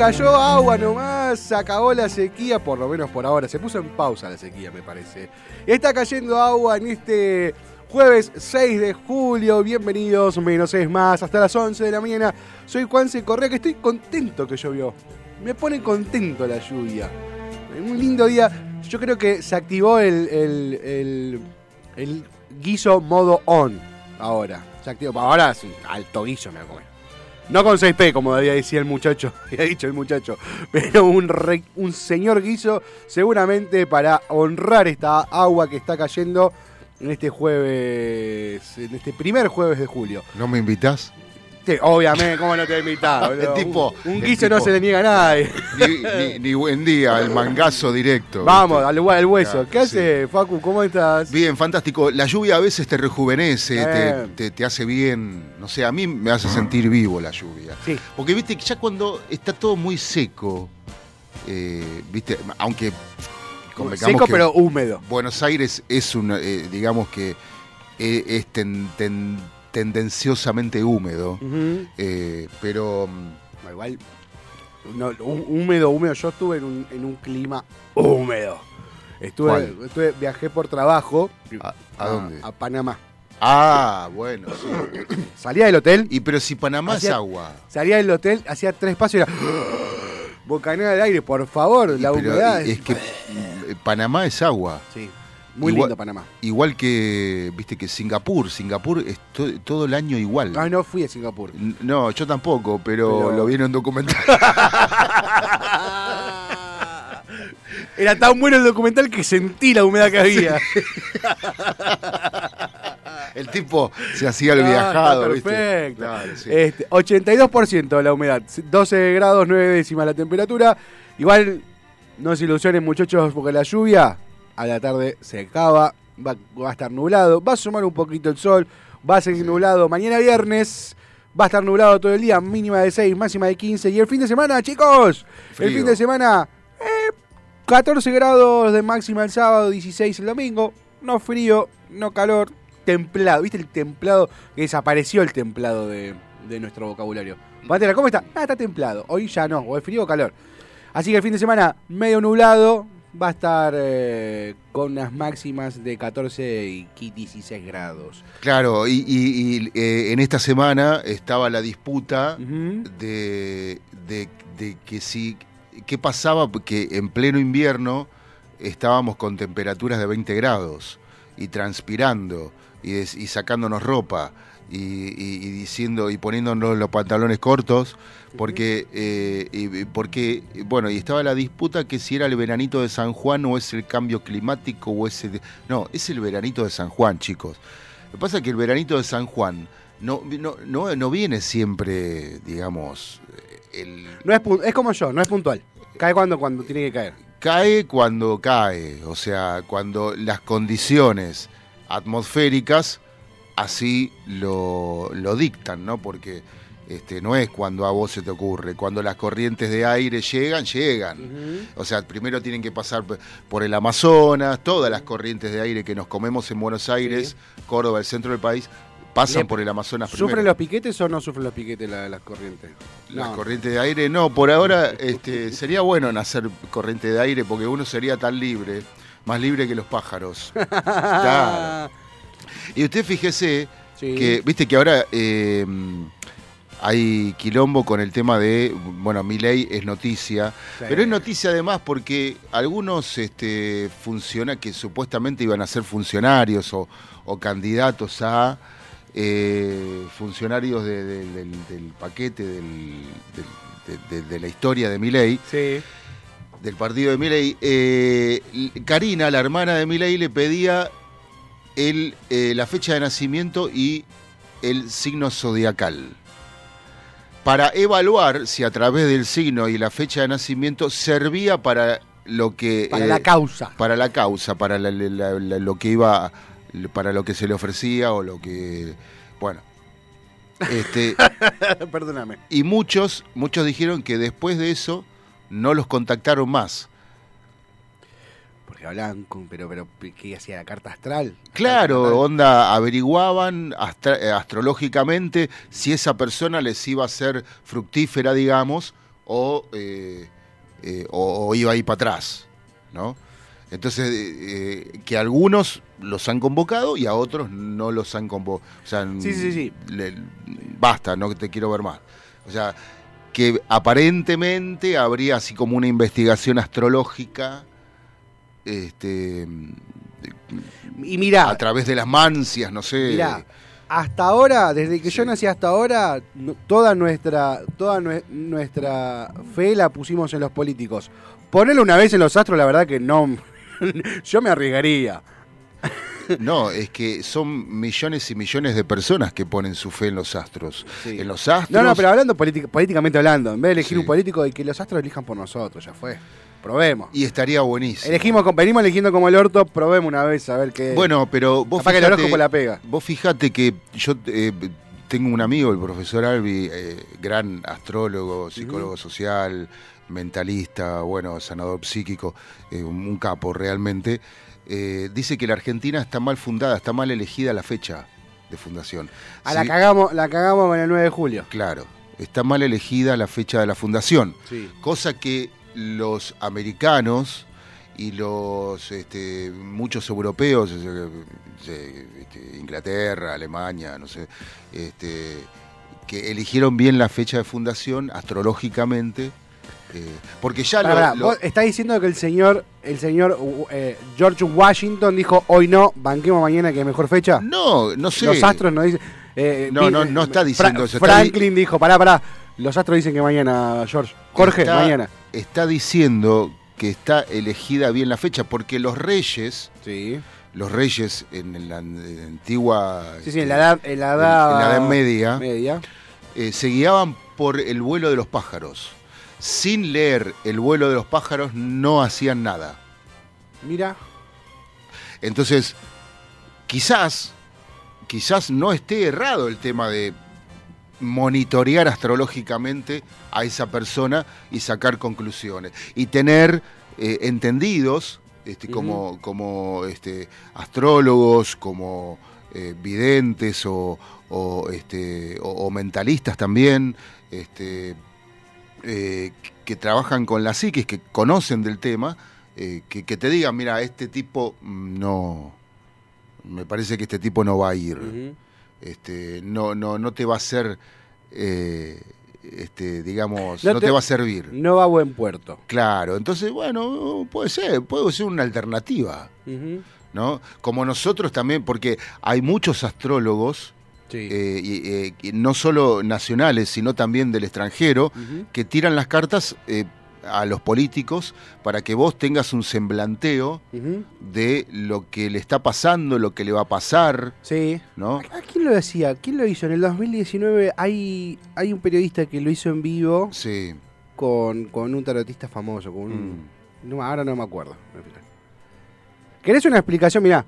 Cayó agua nomás, se acabó la sequía, por lo menos por ahora. Se puso en pausa la sequía, me parece. Está cayendo agua en este jueves 6 de julio. Bienvenidos, menos es más, hasta las 11 de la mañana. Soy Juanse Correa, que estoy contento que llovió. Me pone contento la lluvia. Un lindo día. Yo creo que se activó el, guiso modo on ahora. Se activó. Ahora un alto guiso, me voy. No con 6P, como había dicho el muchacho, había dicho el muchacho, pero un, un señor guiso seguramente para honrar esta agua que está cayendo en este jueves, en este primer jueves de julio. ¿No me invitas? Obviamente, ¿cómo no te he invitado? el tipo, un, guiso no se le niega a nadie. Ni, buen día, el mangazo directo. Vamos, al, al, hueso. ¿Qué hace, Facu? ¿Cómo estás? Bien, fantástico. La lluvia a veces te rejuvenece, te, te, hace bien. No sé, a mí me hace sentir vivo la lluvia. Sí. Porque, viste, ya cuando está todo muy seco, eh, viste, aunque... Seco pero húmedo. Buenos Aires es un, eh, digamos que eh, es ten, tendenciosamente húmedo, eh, pero... Mm, igual, húmedo, húmedo, yo estuve en un, en un clima húmedo. Estuve, estuve, viajé por trabajo. ¿A, dónde? A Panamá. Ah, bueno, sí. Salía del hotel. Y pero si Panamá es agua. Salía del hotel, hacía tres pasos y era. Bocanera del aire, por favor, la humedad. Es que Panamá es agua. Sí. Muy lindo Panamá. Igual que, viste, que Singapur. Singapur es todo el año igual. Ah, no fui a Singapur. no, yo tampoco, pero, lo vi en un documental. Era tan bueno el documental que sentí la humedad que había. el tipo se hacía el viajado. Perfecto. 82% este, de la humedad, 12 grados 9 décimas la temperatura. Igual no se ilusionen muchachos porque la lluvia a la tarde se acaba, va, a estar nublado, va a sumar un poquito el sol, va a seguir nublado mañana viernes. Va a estar nublado todo el día, mínima de 6, máxima de 15. Y el fin de semana, chicos, el fin de semana, 14 eh, grados de máxima el sábado, 16 el domingo. No frío, no calor, templado. ¿Viste el templado? Que desapareció el templado de, nuestro vocabulario. Pantera, ¿cómo está? Ah, está templado. Hoy ya no, o es frío o calor. Así que el fin de semana medio nublado, va a estar eh, con unas máximas de 14 y 16 grados. Claro, y, eh, en esta semana estaba la disputa de, que si, ¿qué pasaba? Que en pleno invierno estábamos con temperaturas de 20 grados. y transpirando y, sacándonos ropa y, diciendo y poniéndonos los pantalones cortos porque eh, porque bueno y estaba la disputa que si era el veranito de San Juan o es el cambio climático o es el, no es el veranito de San Juan chicos. Lo que pasa es que el veranito de San Juan no, no, no, viene siempre digamos el... no es, es como yo no es puntual. Cae cuando cuando tiene que caer. Cae cuando cae o sea cuando las condiciones atmosféricas así lo, lo dictan, ¿no? Porque este, no es cuando a vos se te ocurre, cuando las corrientes de aire llegan, llegan. O sea, primero tienen que pasar por el Amazonas, todas las corrientes de aire que nos comemos en Buenos Aires, Córdoba, el centro del país, pasan por el Amazonas primero. ¿Sufren los piquetes o no sufren los piquetes las corrientes? Las corrientes de aire, no, por ahora este, sería bueno nacer corriente de aire porque uno sería tan libre más libre que los pájaros. claro. Y usted fíjese que, viste que ahora eh, hay quilombo con el tema de, bueno, mi ley es noticia, pero es noticia además porque algunos este, funciona que supuestamente iban a ser funcionarios o, candidatos a eh, funcionarios del, paquete de, la historia de mi ley. Sí del partido de Milei, eh, Karina, la hermana de Milei, le pedía el, eh, la fecha de nacimiento y el signo zodiacal. Para evaluar si a través del signo y la fecha de nacimiento servía para lo que para la eh, causa. para la causa para lo que iba para lo que se le ofrecía o lo que bueno. Este perdóname. y muchos muchos dijeron que después de eso no los contactaron más. Porque hablaban con, pero, pero, ¿qué hacía la carta astral? Claro, onda, averiguaban eh, astrológicamente si esa persona les iba a ser fructífera, digamos, o, eh, eh, o, iba a ir para atrás, ¿no? Entonces, que algunos los han convocado y a otros no los han convocado. O sea, sí, sí, sí. basta, no te quiero ver más. O sea, que aparentemente habría así como una investigación astrológica este y mira a través de las mancias no sé mira hasta ahora desde que yo nací hasta ahora toda nuestra toda nuestra fe la pusimos en los políticos ponerlo una vez en los astros la verdad que no yo me arriesgaría no, es que son millones y millones de personas que ponen su fe en los astros. En los astros. No, no, pero hablando políticamente hablando, en vez de elegir un político y que los astros elijan por nosotros, ya fue. Probemos. Y estaría buenísimo. Elegimos, venimos eligiendo como el orto, probemos una vez a ver qué. Bueno, pero vos fijate, la pega. Vos fijate que yo eh, tengo un amigo, el profesor Albi, eh, gran astrólogo, psicólogo social, mentalista, bueno, sanador psíquico, eh, un capo realmente. Dice que la Argentina está mal fundada, está mal elegida la fecha de fundación. Ah, la, cagamos, la cagamos con el 9 de julio. Claro, está mal elegida la fecha de la fundación. Cosa que los americanos y los este, muchos europeos, este, Inglaterra, Alemania, no sé, este, que eligieron bien la fecha de fundación astrológicamente eh, porque ya lo, está diciendo que el señor, el señor eh, George Washington dijo hoy no, banquemos mañana que es mejor fecha. No, no sé. Los astros no dicen. Eh, no, no, no está diciendo eso. Franklin dijo, pará, pará. Los astros dicen que mañana, George. Jorge, mañana. Está diciendo que está elegida bien la fecha, porque los reyes. Sí. Los reyes en la, antigua. Sí, sí, en la edad, en la edad, media. media. se guiaban por el vuelo de los pájaros sin leer El vuelo de los pájaros no hacían nada. Mira. Entonces, quizás, quizás no esté errado el tema de monitorear astrológicamente a esa persona y sacar conclusiones. Y tener eh, entendidos este, como, como este, astrólogos, como eh, videntes o, este, o, mentalistas también, este, eh, que trabajan con la psiquis, que conocen del tema, eh, que, te digan, mira, este tipo mm, no, me parece que este tipo no va a ir, este, no, no, no te va a hacer, eh, este, digamos, no, te, va a servir. No va a buen puerto. Claro, entonces, bueno, puede ser, puede ser una alternativa. ¿no? Como nosotros también, porque hay muchos astrólogos, eh, y, no solo nacionales, sino también del extranjero, que tiran las cartas eh, a los políticos para que vos tengas un semblanteo de lo que le está pasando, lo que le va a pasar. Sí. ¿no? ¿A quién lo decía? ¿Quién lo hizo? En el 2019 hay, hay un periodista que lo hizo en vivo sí. con, un tarotista famoso. Con un, mm. ahora no me acuerdo. ¿Querés una explicación? Mirá,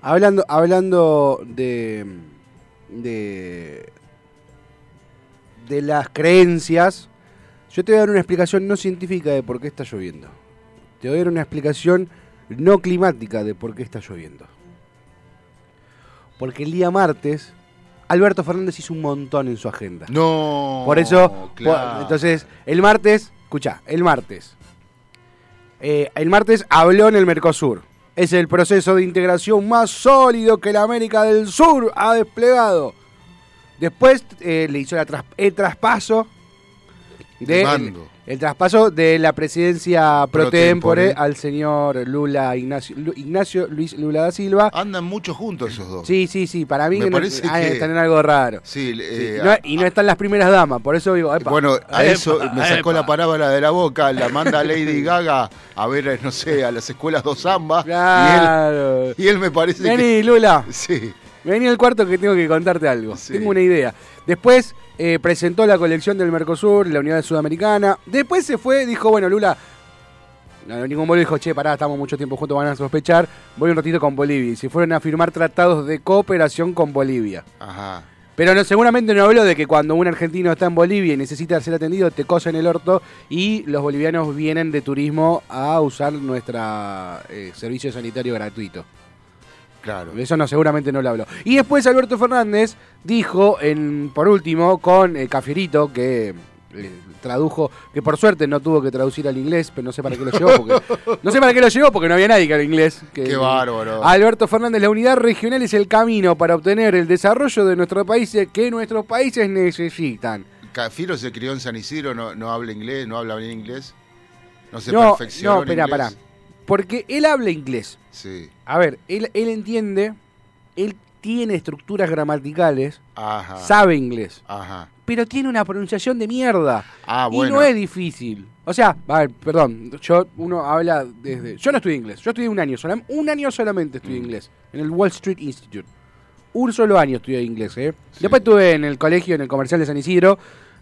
hablando, hablando de, de, de las creencias yo te voy a dar una explicación no científica de por qué está lloviendo. Te voy a dar una explicación no climática de por qué está lloviendo. Porque el día martes, Alberto Fernández hizo un montón en su agenda. No. Por eso, entonces, el martes, escucha, el martes. Eh, el martes habló en el Mercosur. Es el proceso de integración más sólido que la América del Sur ha desplegado. Después eh, le hizo el traspaso el, traspaso de la presidencia pro, tempore, al señor Lula Ignacio, Ignacio Luis Lula da Silva. Andan mucho juntos esos dos. Sí, sí, sí, para mí están en algo raro. Sí, eh, y no están las primeras damas, por eso digo, Bueno, a eso me sacó la palabra de la boca, la manda Lady Gaga a ver, no sé, a las escuelas dos Zamba. Claro. Y él, me parece Vení, Lula. Sí. Vení al cuarto que tengo que contarte algo. Tengo una idea. Después eh, presentó la colección del Mercosur, la unidad sudamericana. Después se fue, dijo, bueno, Lula, no, ningún vuelo dijo, che, pará, estamos mucho tiempo juntos, van a sospechar. Voy un ratito con Bolivia. Y se fueron a firmar tratados de cooperación con Bolivia. Ajá. Pero no, seguramente no habló de que cuando un argentino está en Bolivia y necesita ser atendido, te cosen el orto y los bolivianos vienen de turismo a usar nuestro eh, servicio sanitario gratuito. Claro. Eso no, seguramente no lo habló. Y después Alberto Fernández dijo, en, por último, con el Cafierito, que eh, tradujo, que por suerte no tuvo que traducir al inglés, pero no sé para qué lo llevó, porque, no sé para qué lo llevó porque no había nadie que hablara inglés. qué bárbaro. Alberto Fernández, la unidad regional es el camino para obtener el desarrollo de nuestros países que nuestros países necesitan. Cafiero se crió en San Isidro, no, no habla inglés, no habla bien inglés. No se no, No, espera, pará. Porque él habla inglés. Sí. A ver, él, él entiende, él tiene estructuras gramaticales, Ajá. sabe inglés. Ajá. Pero tiene una pronunciación de mierda. Ah, y no es difícil. O sea, a ver, perdón, yo uno habla desde. Yo no estudié inglés, yo estudié un año, solamente, un año solamente estudié mm. inglés, en el Wall Street Institute. Un solo año estudié inglés, ¿eh? Después estuve en el colegio, en el comercial de San Isidro,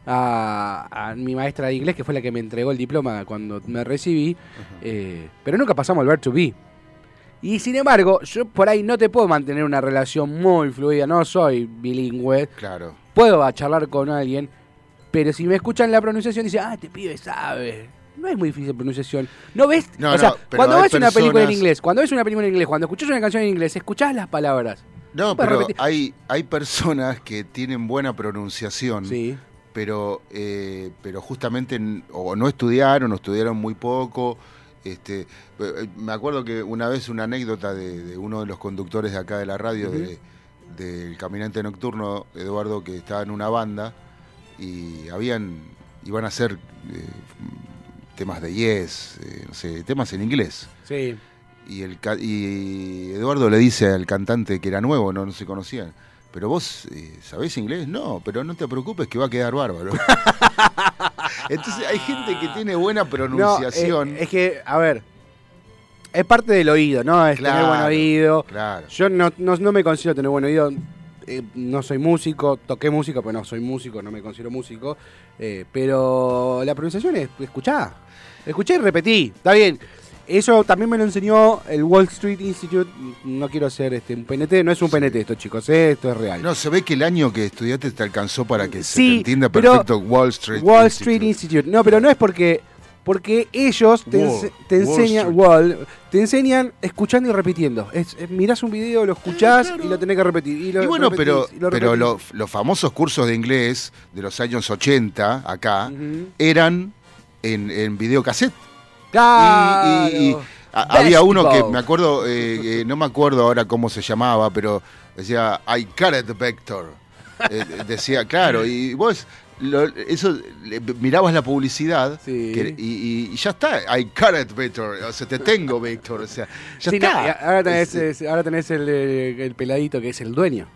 a, mi maestra de inglés, que fue la que me entregó el diploma cuando me recibí, eh, pero nunca pasamos al ver to be. Y sin embargo, yo por ahí no te puedo mantener una relación muy fluida, no soy bilingüe. Claro. Puedo charlar con alguien, pero si me escuchan la pronunciación, dicen, ah, este pibe sabe. No es muy difícil pronunciación. ¿No ves? o sea, cuando ves una película en inglés, cuando ves una película en inglés, cuando escuchas una canción en inglés, escuchás las palabras. No, pero hay, hay personas que tienen buena pronunciación. Sí pero, eh, pero justamente o no estudiaron o estudiaron muy poco. Este, eh, me acuerdo que una vez una anécdota de, uno de los conductores de acá de la radio, del Caminante Nocturno, Eduardo, que estaba en una banda y habían iban a hacer eh, temas de yes, no sé, temas en inglés. Sí. Y, el, y Eduardo le dice al cantante que era nuevo, no, no se conocían pero vos eh, sabés inglés, no, pero no te preocupes que va a quedar bárbaro. Entonces hay gente que tiene buena pronunciación. Eh, es que, a ver, es parte del oído, ¿no? Es tener buen oído. Claro. Yo no, no, me considero tener buen oído. Eh, no soy músico, toqué música, pero no soy músico, no me considero músico. pero la pronunciación es escuchá. Escuché y repetí. Está bien. Eso también me lo enseñó el Wall Street Institute. No quiero hacer este, un PNT, no es un PNT esto, chicos, ¿eh? esto es real. No, se ve que el año que estudiaste te alcanzó para que se entienda perfecto Wall Street Wall Street Institute. No, pero no es porque porque ellos te, enseñan Wall, te enseñan escuchando y repitiendo. Es, mirás un video, lo escuchás y lo tenés que repetir. Y, bueno, pero, pero los famosos cursos de inglés de los años 80 acá eran en, en videocassette. Y, había uno que me acuerdo, eh, no me acuerdo ahora cómo se llamaba, pero decía I got it, Vector. Eh, decía, claro, y vos eso mirabas la publicidad y, ya está. I got it, Víctor. O sea, te tengo, Víctor. O sea, ya está. ahora tenés, ahora tenés el, el, peladito que es el dueño.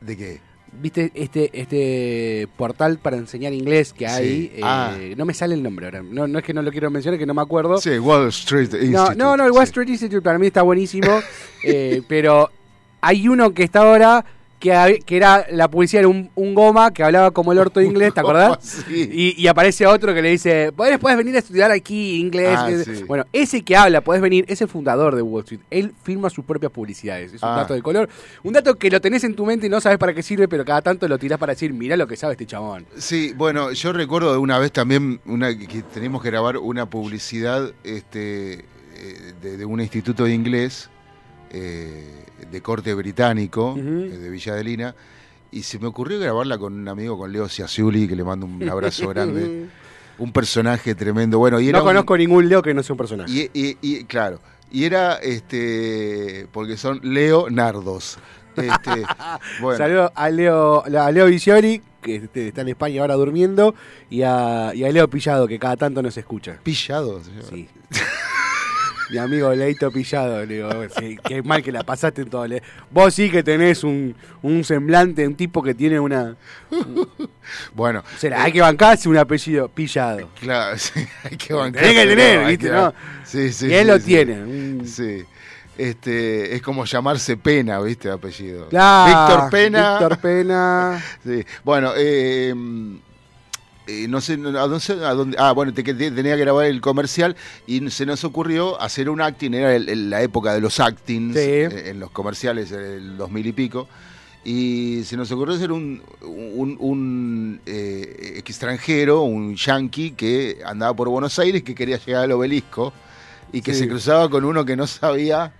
¿De qué? ¿Viste este, este portal para enseñar inglés que hay? Eh, ah. No me sale el nombre ahora. No, no es que no lo quiero mencionar, que no me acuerdo. Sí, Wall Street Institute. No, no, no el Wall Street Institute para mí está buenísimo. eh, pero hay uno que está ahora que, era la publicidad era un, goma que hablaba como el orto de inglés, ¿te acordás? Y, aparece otro que le dice, ¿Puedes, puedes venir a estudiar aquí inglés. Ah, bueno, ese que habla, puedes venir, es el fundador de Wall Street. Él firma sus propias publicidades. Es un ah. dato de color. Un dato que lo tenés en tu mente y no sabes para qué sirve, pero cada tanto lo tirás para decir, mira lo que sabe este chabón. Sí, bueno, yo recuerdo de una vez también una, que teníamos que grabar una publicidad este, eh, de, un instituto de inglés. Eh, de corte británico, eh, de Villa de Lina, y se me ocurrió grabarla con un amigo, con Leo Ciasiuli, que le mando un abrazo grande. Un personaje tremendo. Bueno, y no conozco ningún Leo que no sea un personaje. Y, claro, y era este porque son Leonardos. Este, Saludos a Leo, a Leo Visiori, que este, está en España ahora durmiendo, y a, y a Leo Pillado, que cada tanto nos escucha. ¿Pillado? Señor? Sí. mi amigo Leito Pillado, le digo, qué mal que la pasaste en todo. Vos sí que tenés un, un semblante, un tipo que tiene una... bueno. hay que bancarse un apellido Pillado. Claro, sí, hay que bancarse. Tenés que tener, ¿viste? ¿no? Sí, sí. Y él lo tiene. Sí. Este, es como llamarse Pena, ¿viste? Apellido. Claro, Víctor Pena. Víctor Pena. sí. Bueno, eh eh, no sé a dónde, ah, bueno, tenía que grabar el comercial y se nos ocurrió hacer un acting, era la época de los actings eh, en los comerciales, el 2000 y pico, y se nos ocurrió hacer un, un, eh, extranjero, un yankee que andaba por Buenos Aires, que quería llegar al obelisco y que se cruzaba con uno que no sabía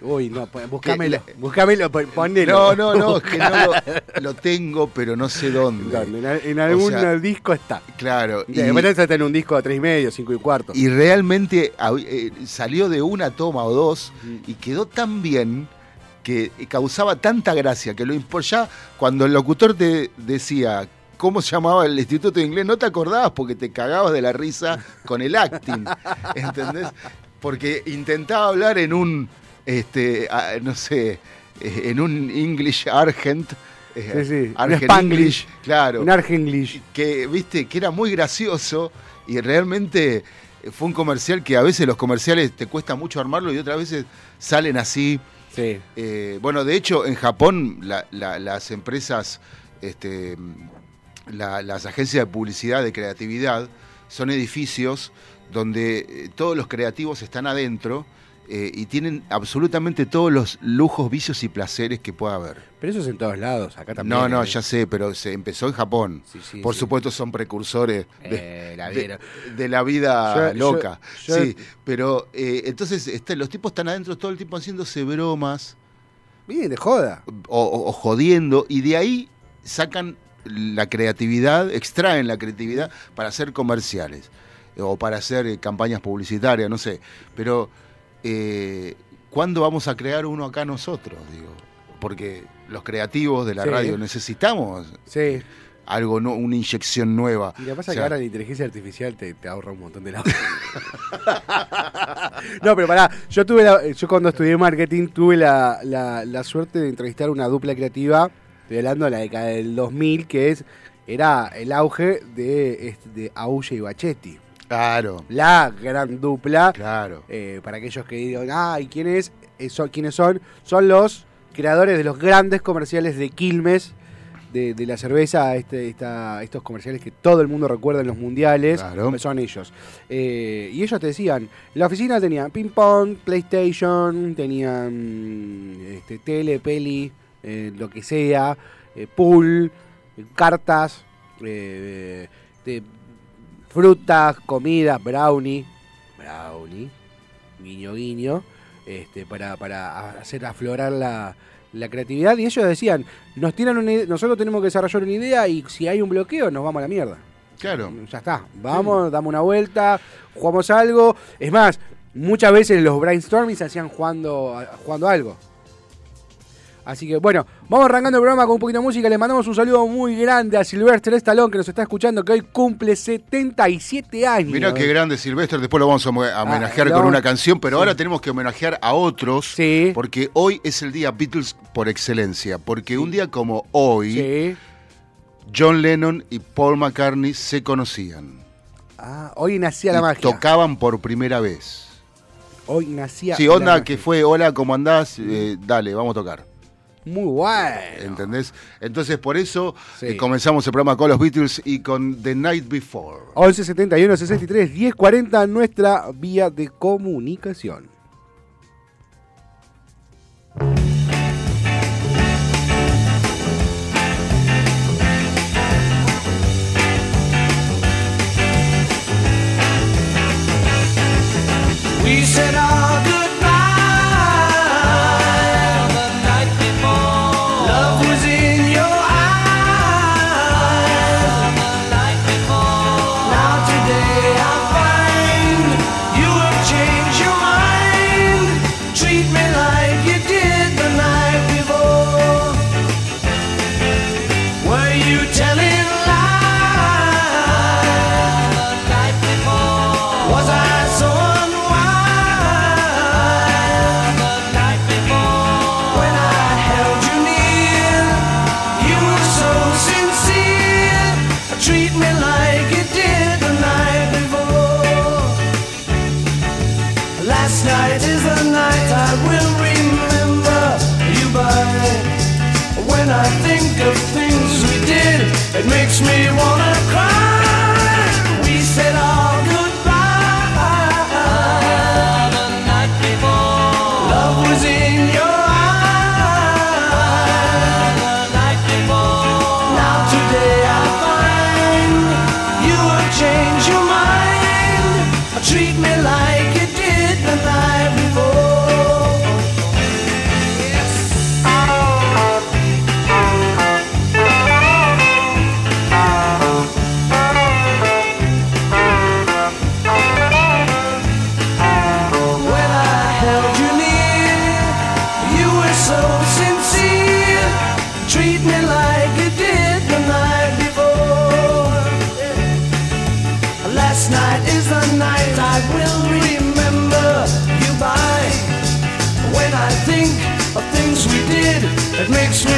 Uy, no, pues, búscamelo, búscamelo, ponelo. No, no, no, es que no lo, tengo, pero no sé dónde. en, algún disco está. Claro. Y, después está en un disco de tres y medio, cinco y cuarto. Y realmente eh, salió de una toma o dos y quedó tan bien que causaba tanta gracia que lo ya cuando el locutor te decía cómo se llamaba el Instituto de Inglés, no te acordabas porque te cagabas de la risa con el acting, ¿entendés? Porque intentaba hablar en un este, no sé, eh, en un English Argent. Eh, sí, sí. claro. Un Argenglish. Que, viste, que era muy gracioso y realmente fue un comercial que a veces los comerciales te cuesta mucho armarlo y otras veces salen así. Sí. Eh, bueno, de hecho, en Japón las empresas, este, las agencias de publicidad, de creatividad, son edificios donde todos los creativos están adentro eh, y tienen absolutamente todos los lujos, vicios y placeres que pueda haber. Pero eso es en todos lados, acá también. No, no, ya sé, pero se empezó en Japón. Por supuesto son precursores de, eh, la, vida loca. sí, pero eh, entonces este, los tipos están adentro todo el tiempo haciéndose bromas. Bien, de joda. O, jodiendo, y de ahí sacan la creatividad, extraen la creatividad para hacer comerciales o para hacer campañas publicitarias, no sé. Pero eh, ¿cuándo vamos a crear uno acá nosotros? Digo, porque los creativos de la radio necesitamos algo, no, una inyección nueva. Y lo que pasa es que ahora la inteligencia artificial te, ahorra un montón de labor. no, pero pará, yo tuve yo cuando estudié marketing tuve la, la, suerte de entrevistar una dupla creativa, estoy hablando de la década del 2000, que es era el auge de, de Auge y Bachetti. Claro. La gran dupla. Claro. Eh, para aquellos que digan, ah, ¿y quién es? Eh, ¿Quiénes son? Son los creadores de los grandes comerciales de Quilmes, de, la cerveza, este, estos comerciales que todo el mundo recuerda en los mundiales. Claro. Son ellos. Eh, y ellos te decían, la oficina tenía ping pong, PlayStation, tenían este, tele, peli, lo que sea, pool, cartas, de frutas, comidas, brownie, brownie, guiño guiño, este, para, para hacer aflorar la, la creatividad. Y ellos decían, nos tiran una nosotros tenemos que desarrollar una idea y si hay un bloqueo nos vamos a la mierda. Claro. Ya está, vamos, damos una vuelta, jugamos algo. Es más, muchas veces los brainstorming se hacían jugando, jugando algo. Así que bueno, vamos arrancando el programa con un poquito de música. Le mandamos un saludo muy grande a Silvestre Estalón que nos está escuchando, que hoy cumple 77 años. Mira qué grande Silvestre, después lo vamos a ah, homenajear con una canción, pero ahora tenemos que homenajear a otros, sí. porque hoy es el día Beatles por excelencia, porque un día como hoy, John Lennon y Paul McCartney se conocían. Ah, hoy nacía la magia. Tocaban por primera vez. Hoy nacía. Sí, onda que fue, hola, ¿cómo andás? Eh, dale, vamos a tocar. Muy bueno. ¿Entendés? Entonces, por eso eh, comenzamos el programa con los Beatles y con The Night Before. 11 71 63 10 40, nuestra vía de comunicación. so sincere. Treat me like you did the night before. Last night is the night I will remember you by. When I think of things we did, it makes me.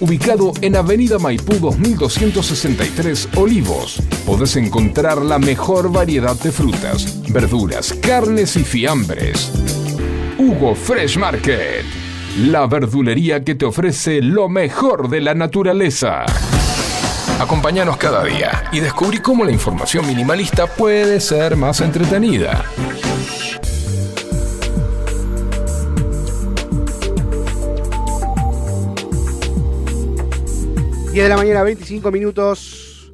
ubicado en Avenida Maipú 2263 Olivos. Podés encontrar la mejor variedad de frutas, verduras, carnes y fiambres. Hugo Fresh Market, la verdulería que te ofrece lo mejor de la naturaleza. Acompáñanos cada día y descubrí cómo la información minimalista puede ser más entretenida. 10 de la mañana, 25 minutos.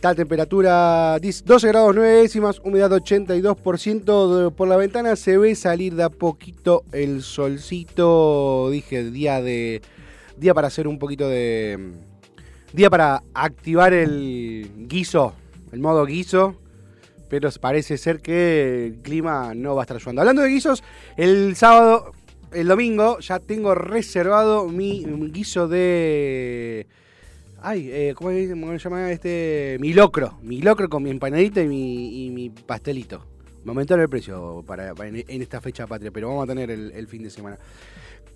Tal temperatura 12 grados 9 décimas, humedad 82%. por la ventana se ve salir de a poquito el solcito. Dije, día de. Día para hacer un poquito de. Día para activar el guiso, el modo guiso. Pero parece ser que el clima no va a estar ayudando. Hablando de guisos, el sábado el domingo ya tengo reservado mi, guiso de. Ay, eh, ¿cómo, se llama este? Mi locro. Mi locro con mi empanadita y mi, y mi pastelito. Me aumentaron el precio para, en, esta fecha patria, pero vamos a tener el, fin de semana.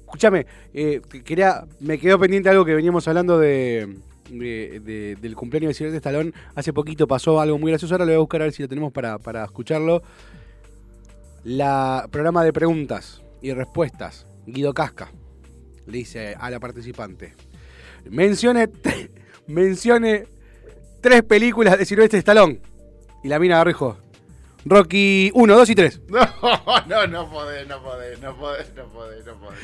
Escúchame, eh, quería, me quedó pendiente algo que veníamos hablando de, del cumpleaños de Silvestre Stallone. Hace poquito pasó algo muy gracioso. Ahora lo voy a buscar a ver si lo tenemos para, para escucharlo. La programa de preguntas y respuestas. Guido Casca le dice a la participante. Mencione, mencione tres películas de Silvestre Stallone. Y la mina agarró Rocky 1, 2 y 3. No, no, no podés, no podés, no podés, no podés, no podés.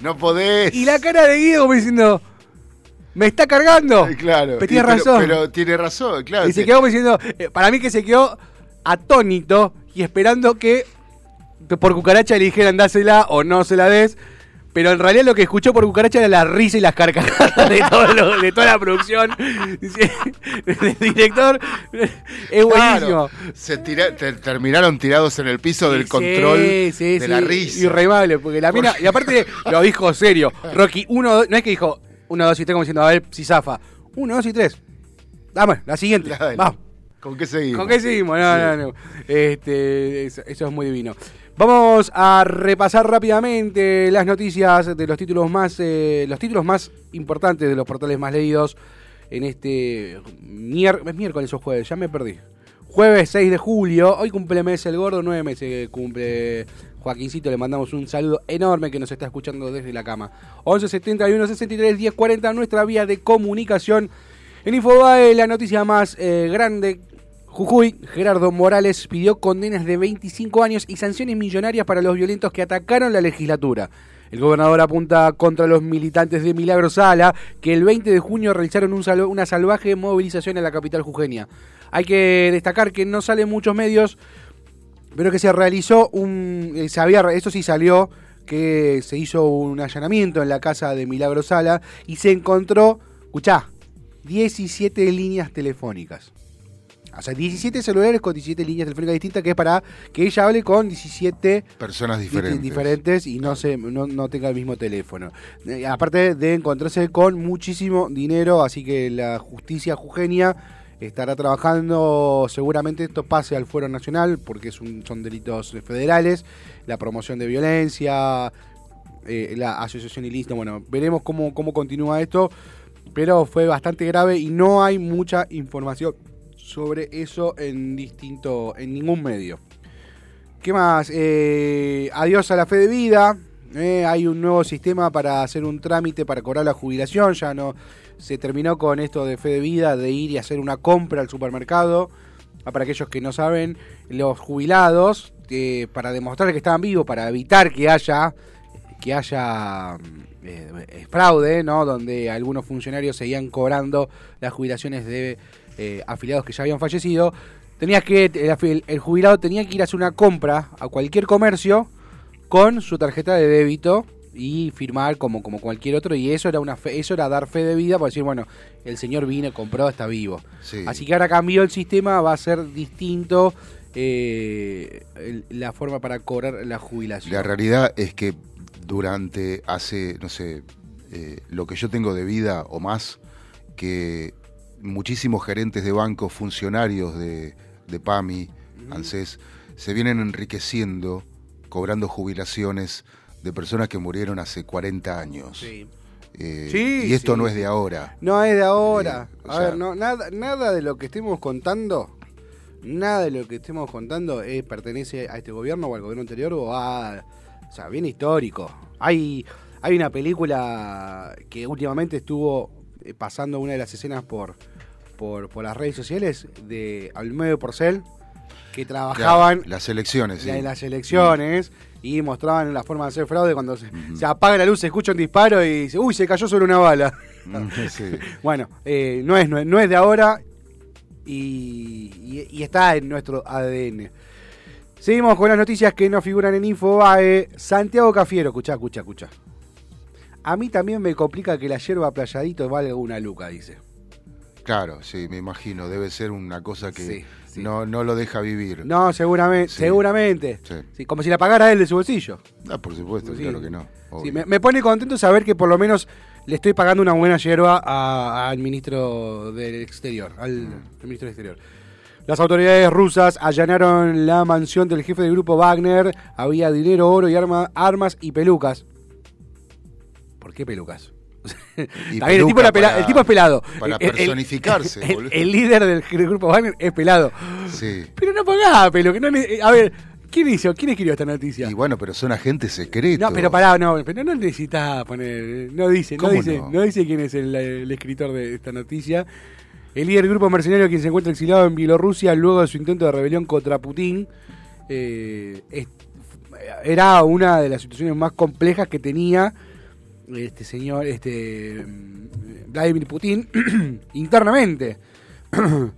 No podés. Y la cara de Guido como diciendo, me está cargando. claro. Pero tiene razón. Pero tiene razón, claro. Y se quedó diciendo, eh, para mí que se quedó atónito y esperando que por cucaracha le dijeran dásela o no se la des. Pero en realidad lo que escuchó por cucaracha era la risa y las carcajadas de, de toda la producción. El director es buenísimo. se terminaron tirados en el piso del control de la risa. Irremable, porque la mina. Y aparte lo dijo serio. Rocky, uno, no es que dijo uno, dos y tres como diciendo, a ver si zafa. Uno, dos y tres. Dame, la siguiente. Vamos. ¿Con qué seguimos? ¿Con qué seguimos? No, no, no. Este, eso es muy divino. Vamos a repasar rápidamente las noticias de los títulos más, eh, los títulos más importantes de los portales más leídos en este miércoles o jueves, ya me perdí. Jueves 6 de julio, hoy cumple mes el gordo, nueve meses cumple Joaquincito, le mandamos un saludo enorme que nos está escuchando desde la cama. 11 71 63 10 40, nuestra vía de comunicación. En Infobae, la noticia más eh, grande Jujuy, Gerardo Morales pidió condenas de 25 años y sanciones millonarias para los violentos que atacaron la legislatura. El gobernador apunta contra los militantes de Milagro Sala, que el 20 de junio realizaron una salvaje movilización en la capital jujeña. Hay que destacar que no salen muchos medios, pero que se realizó un... Eh, se había, esto sí salió, que se hizo un allanamiento en la casa de Milagro Sala y se encontró, escuchá, 17 líneas telefónicas. O sea, 17 celulares con 17 líneas telefónicas distintas, que es para que ella hable con 17 personas diferentes, diferentes y no, se, no, tenga el mismo teléfono. Eh, aparte de encontrarse con muchísimo dinero, así que la justicia jujeña estará trabajando, seguramente esto pase al fuero nacional, porque son delitos federales, la promoción de violencia, eh, la asociación ilícita, bueno, veremos cómo, cómo continúa esto, pero fue bastante grave y no hay mucha información sobre eso en distinto, en ningún medio. ¿Qué más? Eh, adiós a la fe de vida. Eh, hay un nuevo sistema para hacer un trámite para cobrar la jubilación. Ya no se terminó con esto de fe de vida, de ir y hacer una compra al supermercado. Ah, para aquellos que no saben, los jubilados, para demostrar que estaban vivos, para evitar que haya que haya eh, fraude, ¿no? Donde algunos funcionarios seguían cobrando las jubilaciones de eh, afiliados que ya habían fallecido, tenías que el, jubilado tenía que ir a hacer una compra a cualquier comercio con su tarjeta de débito y firmar como, como cualquier otro y eso era una eso era dar fe de vida para decir bueno el señor vino compró está vivo. Así que ahora cambió el sistema va a ser distinto eh, la forma para cobrar la jubilación. La realidad es que durante hace no sé eh, lo que yo tengo de vida o más que muchísimos gerentes de bancos, funcionarios de, PAMI, ANSES, se vienen enriqueciendo, cobrando jubilaciones de personas que murieron hace 40 años. Sí. Eh, y esto no es de ahora. No es de ahora. Eh, a ver, no, nada, nada de lo que estemos contando, nada de lo que estemos contando eh, pertenece a este gobierno o al gobierno anterior o a. O sea, bien histórico. Hay, hay una película que últimamente estuvo pasando una de las escenas por, por, las redes sociales de Almedo Porcel, que trabajaban... las elecciones, sí. las elecciones, y mostraban la forma de hacer fraude cuando se, apaga la luz, se escucha un disparo y dice, uy, se cayó sobre una bala. bueno, eh, no, es, no, es, de ahora y, está en nuestro ADN. Seguimos con las noticias que no figuran en Infobae. Santiago Cafiero, escucha, escucha, escucha. A mí también me complica que la hierba playadito valga una luca, dice. Claro, sí, me imagino. Debe ser una cosa que No, no lo deja vivir. No, seguramente. seguramente. Sí. como si la pagara él de su bolsillo. Ah, por supuesto, claro que no. Me, pone contento saber que por lo menos le estoy pagando una buena hierba al ministro del Exterior, al, mm. ministro del Exterior. Las autoridades rusas allanaron la mansión del jefe del grupo Wagner. Había dinero, oro y armas y pelucas. ¿Por qué pelucas? El, tipo el tipo es pelado. Para personificarse. El, líder del, grupo Wagner es pelado. Sí. Pero no ponga pelo, que no A ver, ¿quién hizo? ¿Quién escribió esta noticia? Y bueno, pero son agentes secretos. No, pero pará, no, pero no necesitas poner. No dice, no dice, no? dice quién es el, escritor de esta noticia. El líder del grupo mercenario quien se encuentra exiliado en Bielorrusia luego de su intento de rebelión contra Putin. Eh, era una de las situaciones más complejas que tenía este señor, este Vladimir Putin, internamente.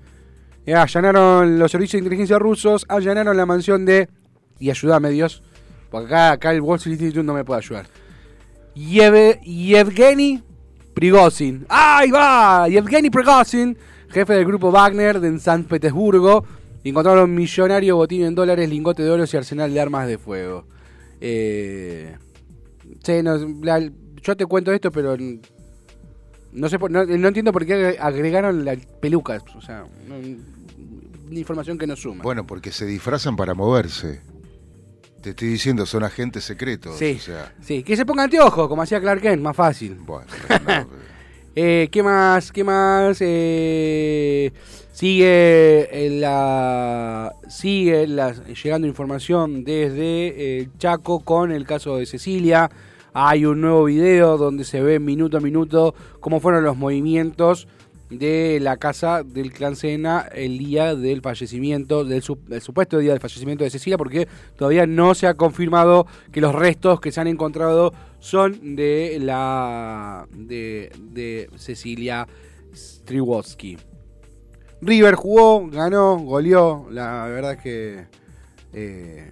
allanaron los servicios de inteligencia rusos, allanaron la mansión de. Y ayúdame Dios, porque acá, acá el Wall Street Institute no me puede ayudar. Yevgeny Prigozhin. ¡Ahí va! Yevgeny Prigozhin, jefe del grupo Wagner de San Petersburgo. Encontraron millonario botín en dólares, lingote de oro y arsenal de armas de fuego. Eh, yo te cuento esto, pero no sé, no, entiendo por qué agregaron las pelucas. O sea, una información que no suma. Bueno, porque se disfrazan para moverse. Te estoy diciendo, son agentes secretos. Sí, sí. que se pongan anteojos, como hacía Clark Kent, más fácil. Bueno, eh, ¿Qué más? ¿Qué más? Eh, Sigue eh, la sigue llegando información desde eh, Chaco con el caso de Cecilia. Hay un nuevo video donde se ve minuto a minuto cómo fueron los movimientos de la casa del clan Sena el día del fallecimiento, del, supuesto día del fallecimiento de Cecilia, porque todavía no se ha confirmado que los restos que se han encontrado son de la de, de Cecilia Striwotsky. River jugó, ganó, goleó. La verdad es que eh,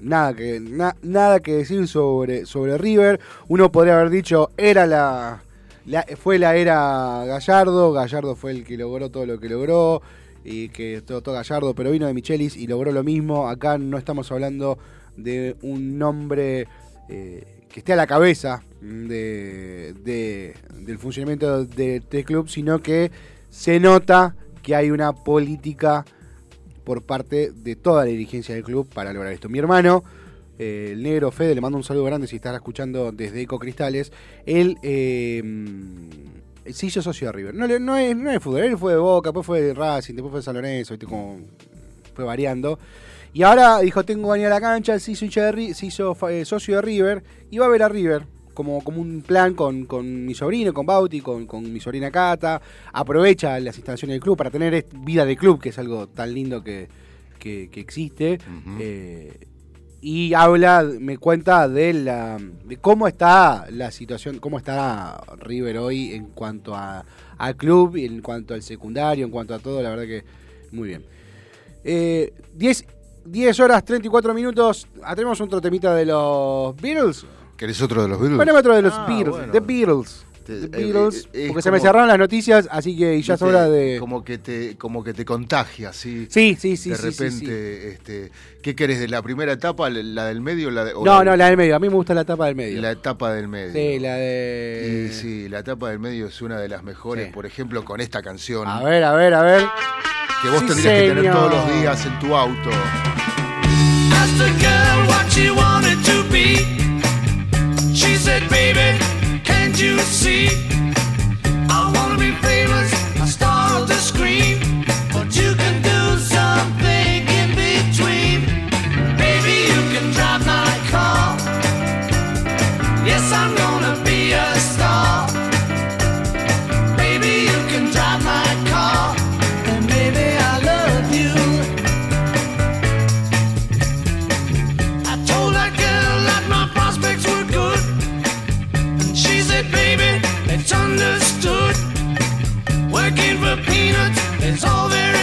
nada que nada que decir sobre, sobre River. Uno podría haber dicho era la, fue la era Gallardo. Gallardo fue el que logró todo lo que logró y que todo, Gallardo, pero vino de Michelis y logró lo mismo. Acá no estamos hablando de un nombre eh, que esté a la cabeza de, del funcionamiento de este club, sino que se nota que hay una política por parte de toda la dirigencia del club para lograr esto. Mi hermano, eh, el negro Fede, le mando un saludo grande si estás escuchando desde Eco Cristales. Él eh, se hizo socio de River. No, no, es, no es fútbol, él fue de Boca, después fue de Racing, después fue de San Lorenzo, como fue variando. Y ahora dijo, tengo que venir a la cancha, se hizo, se hizo eh, socio de River y va a ver a River como, como un plan con, con mi sobrino, con Bauti, con, con, mi sobrina Cata. Aprovecha las instalaciones del club para tener vida de club, que es algo tan lindo que, que, existe. Eh, y habla, me cuenta de, la, de cómo está la situación, cómo está River hoy en cuanto a, al club, en cuanto al secundario, en cuanto a todo, la verdad que muy bien. 10 eh, 10 horas 34 minutos. Tenemos otro temita de los Beatles. ¿Querés otro de los Beatles? Poneme otro de los ah, Beatles. The Beatles. The Beatles, eh, porque se me cerraron las noticias, así que ya es hora de. Como que te, como que te contagia, ¿sí? Sí, sí, sí. De repente, Este, ¿qué querés de la primera etapa, la del medio? La no, no, la del medio. A mí me gusta la etapa del medio. La etapa del medio. Sí, la de. Y sí, la etapa del medio es una de las mejores, por ejemplo, con esta canción. A ver, a ver, a ver. Que vos tendrías que tener todos los días en tu auto. Said, baby, can't you see? I wanna be famous, all there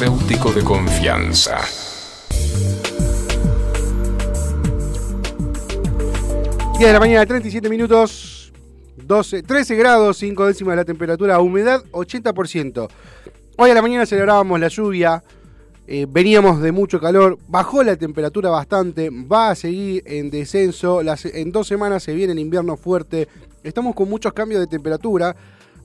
farmacéutico de confianza. Día de la mañana, 37 minutos, 12, 13 grados, 5 décimas de la temperatura, humedad 80%. Hoy a la mañana celebrábamos la lluvia, eh, veníamos de mucho calor, bajó la temperatura bastante, va a seguir en descenso, en dos semanas se viene el invierno fuerte, estamos con muchos cambios de temperatura,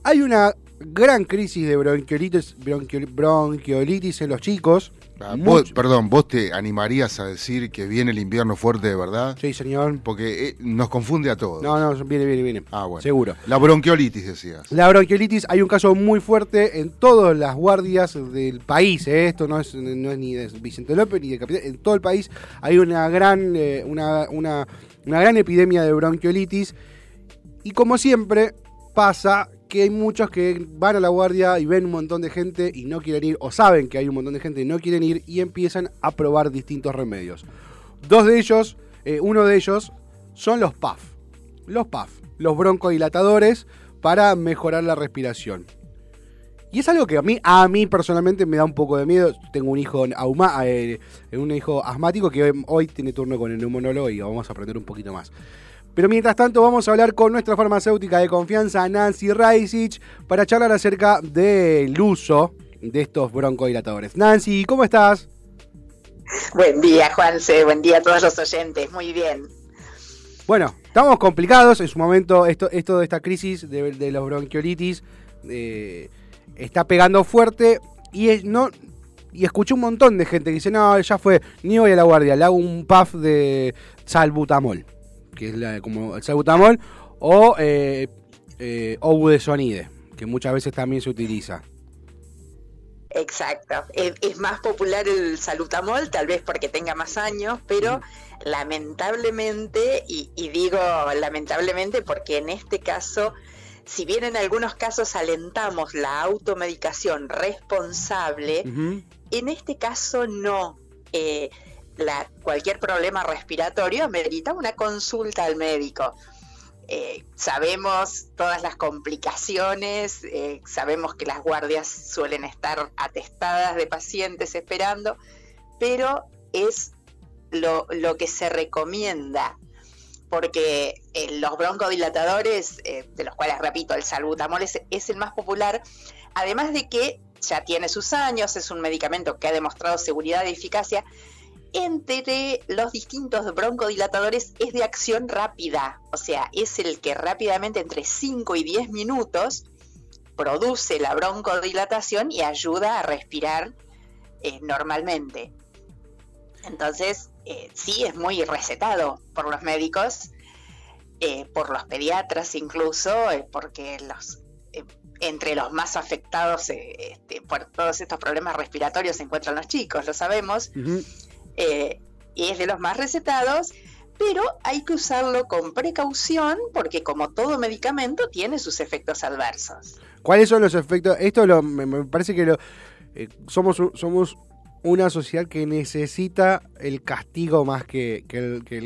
hay una gran crisis de bronquiolitis, bronquiolitis en los chicos. Ah, perdón, ¿vos te animarías a decir que viene el invierno fuerte de verdad? Sí, señor. Porque eh, nos confunde a todos. No, no, viene, viene, viene. Ah, bueno. Seguro. La bronquiolitis, decías. La bronquiolitis, hay un caso muy fuerte en todas las guardias del país. ¿eh? Esto no es, no es ni de Vicente López ni de Capital. En todo el país hay una gran, eh, una, una, una gran epidemia de bronquiolitis. Y como siempre pasa que hay muchos que van a la guardia y ven un montón de gente y no quieren ir, o saben que hay un montón de gente y no quieren ir, y empiezan a probar distintos remedios. Dos de ellos, eh, uno de ellos, son los PAF. Los PAF, los broncodilatadores para mejorar la respiración. Y es algo que a mí, a mí personalmente me da un poco de miedo. Tengo un hijo, eh, un hijo asmático que hoy tiene turno con el neumonólogo y vamos a aprender un poquito más. Pero mientras tanto vamos a hablar con nuestra farmacéutica de confianza, Nancy Reisich, para charlar acerca del uso de estos broncodilatadores. Nancy, ¿cómo estás? Buen día, Juanse. Buen día a todos los oyentes. Muy bien. Bueno, estamos complicados. En su momento, esto, esto de esta crisis de, los bronquiolitis eh, está pegando fuerte. Y es, no, y escuché un montón de gente que dice, no, ya fue, ni voy a la guardia, le hago un puff de salbutamol que es la, como el salbutamol, o eh, eh, que muchas veces también se utiliza. Exacto. Es, más popular el salutamol, tal vez porque tenga más años, pero lamentablemente, y, digo lamentablemente porque en este caso, si bien en algunos casos alentamos la automedicación responsable, en este caso no. Eh, cualquier problema respiratorio amerita una consulta al médico. Eh, sabemos todas las complicaciones, eh, sabemos que las guardias suelen estar atestadas de pacientes esperando, pero es lo, que se recomienda, porque eh, los broncodilatadores, de los cuales repito, el salbutamol es, es el más popular, además de que ya tiene sus años, es un medicamento que ha demostrado seguridad y eficacia, entre los distintos broncodilatadores es de acción rápida, o sea, es el que rápidamente entre 5 y 10 minutos produce la broncodilatación y ayuda a respirar eh, normalmente. Entonces, eh, sí es muy recetado por los médicos, eh, por los pediatras incluso, porque entre los más afectados este, por todos estos problemas respiratorios se encuentran los chicos, lo sabemos. Eh, y es de los más recetados, pero hay que usarlo con precaución porque como todo medicamento tiene sus efectos adversos. ¿Cuáles son los efectos? Esto me, parece que lo, eh, somos, somos una sociedad que necesita el castigo más que, el, que,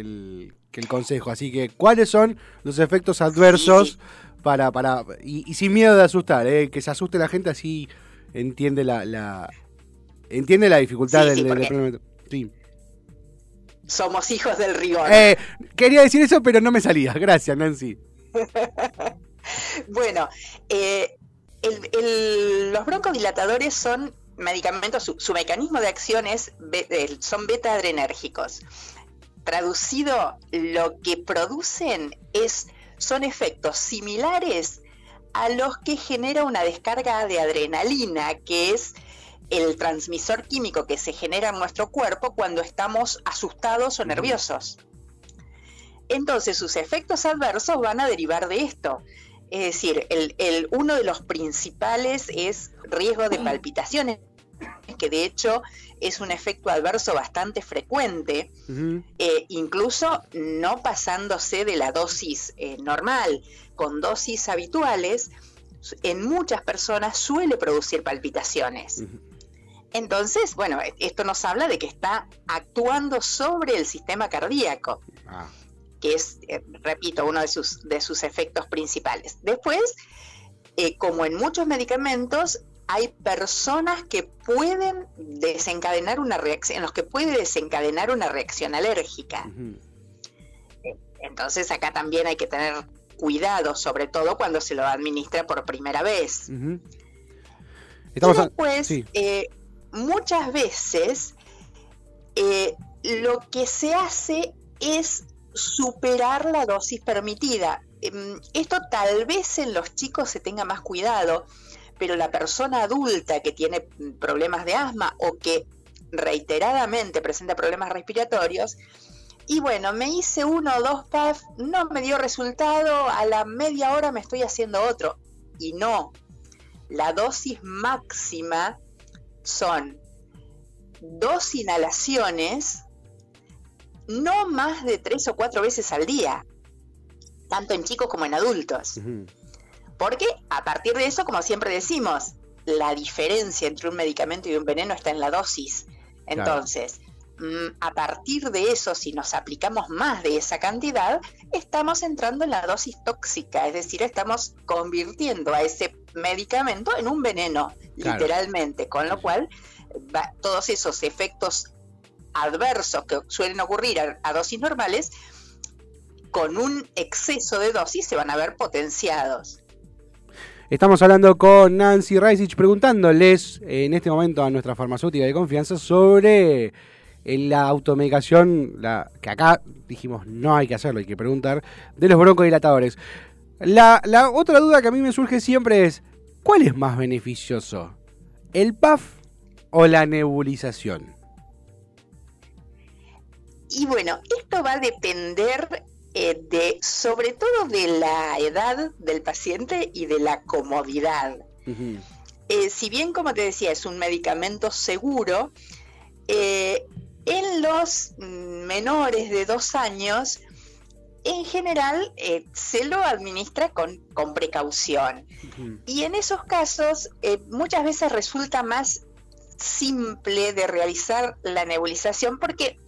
el, consejo. Así que, ¿cuáles son los efectos adversos para... para y, sin miedo de asustar, eh, que se asuste la gente así entiende la, Entiende la dificultad del, sí, Somos hijos del rigor. Eh, quería decir eso, pero no me salía. Gracias, Nancy. bueno, eh, los broncodilatadores son medicamentos, su, mecanismo de acción es, son beta-adrenérgicos. Traducido, lo que producen es, son efectos similares a los que genera una descarga de adrenalina, que es el transmisor químico que se genera en nuestro cuerpo cuando estamos asustados o nerviosos. Entonces sus efectos adversos van a derivar de esto. Es decir, el, uno de los principales es riesgo de palpitaciones, que de hecho es un efecto adverso bastante frecuente, eh, incluso no pasándose de la dosis eh, normal, con dosis habituales, en muchas personas suele producir palpitaciones. Entonces, bueno, esto nos habla de que está actuando sobre el sistema cardíaco, ah. que es, eh, repito, uno de sus, de sus efectos principales. Después, eh, como en muchos medicamentos, hay personas que pueden desencadenar una reacción, en los que puede desencadenar una reacción alérgica. Entonces acá también hay que tener cuidado, sobre todo cuando se lo administra por primera vez. después, eh, muchas veces eh, lo que se hace es superar la dosis permitida. Em, esto tal vez en los chicos se tenga más cuidado, pero la persona adulta que tiene problemas de asma o que reiteradamente presenta problemas respiratorios, y bueno, me hice uno o dos puffs, no me dio resultado, a la media hora me estoy haciendo otro. Y no, la dosis máxima son dos inhalaciones, no más de tres o cuatro veces al día, tanto en chicos como en adultos. Porque a partir de eso, como siempre decimos, la diferencia entre un medicamento y un veneno está en la dosis. Entonces, a partir de eso, si nos aplicamos más de esa cantidad, estamos entrando en la dosis tóxica, es decir, estamos convirtiendo a ese medicamento en un veneno, literalmente, con lo cual todos esos efectos adversos que suelen ocurrir a, dosis normales, con un exceso de dosis se van a ver potenciados. Estamos hablando con Nancy Reisich preguntándoles en este momento a nuestra farmacéutica de confianza sobre la automedicación, la, que acá dijimos no hay que hacerlo, hay que preguntar, de los broncodilatadores. La, la otra duda que a mí me surge siempre es, ¿cuál es más beneficioso? ¿El PAF o la nebulización? Y bueno, esto va a depender eh, de, sobre todo de la edad del paciente y de la comodidad. Eh, si bien, como te decía, es un medicamento seguro, eh, en los menores de dos años, en general eh, se lo administra con, precaución. Y en esos casos eh, muchas veces resulta más simple de realizar la nebulización porque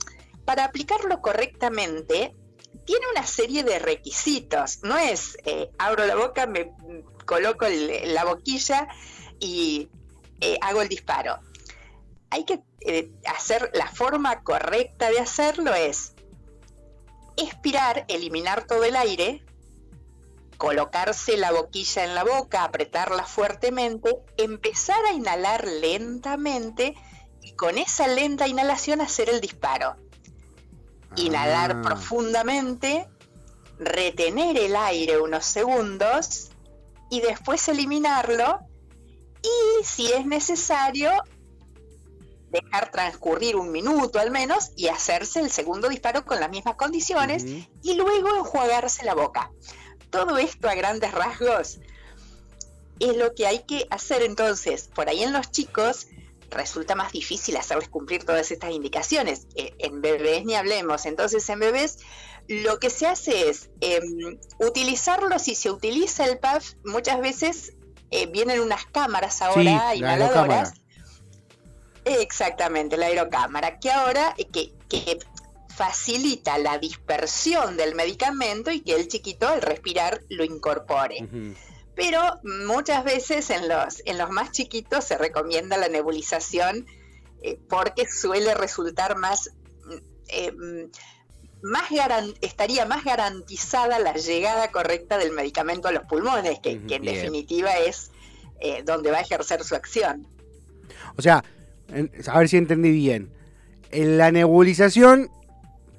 para aplicarlo correctamente tiene una serie de requisitos. No es eh, abro la boca, me coloco la boquilla y hago el disparo hay que eh, hacer la forma correcta de hacerlo es expirar, eliminar todo el aire, colocarse la boquilla en la boca, apretarla fuertemente, empezar a inhalar lentamente y con esa lenta inhalación hacer el disparo. Inhalar ah. profundamente, retener el aire unos segundos y después eliminarlo y si es necesario dejar transcurrir un minuto al menos y hacerse el segundo disparo con las mismas condiciones y luego enjuagarse la boca. Todo esto a grandes rasgos es lo que hay que hacer entonces. Por ahí en los chicos resulta más difícil hacerles cumplir todas estas indicaciones. Eh, en bebés ni hablemos. Entonces en bebés lo que se hace es em, utilizarlo, si se utiliza el PAF, muchas veces eh, vienen unas cámaras ahora inhaladoras Exactamente, la aerocámara, que ahora que, que facilita la dispersión del medicamento y que el chiquito al respirar lo incorpore. Pero muchas veces en los, en los más chiquitos se recomienda la nebulización eh, porque suele resultar más, eh, más estaría más garantizada la llegada correcta del medicamento a los pulmones, que, en definitiva es eh, donde va a ejercer su acción. O sea, a ver si entendí bien. En la nebulización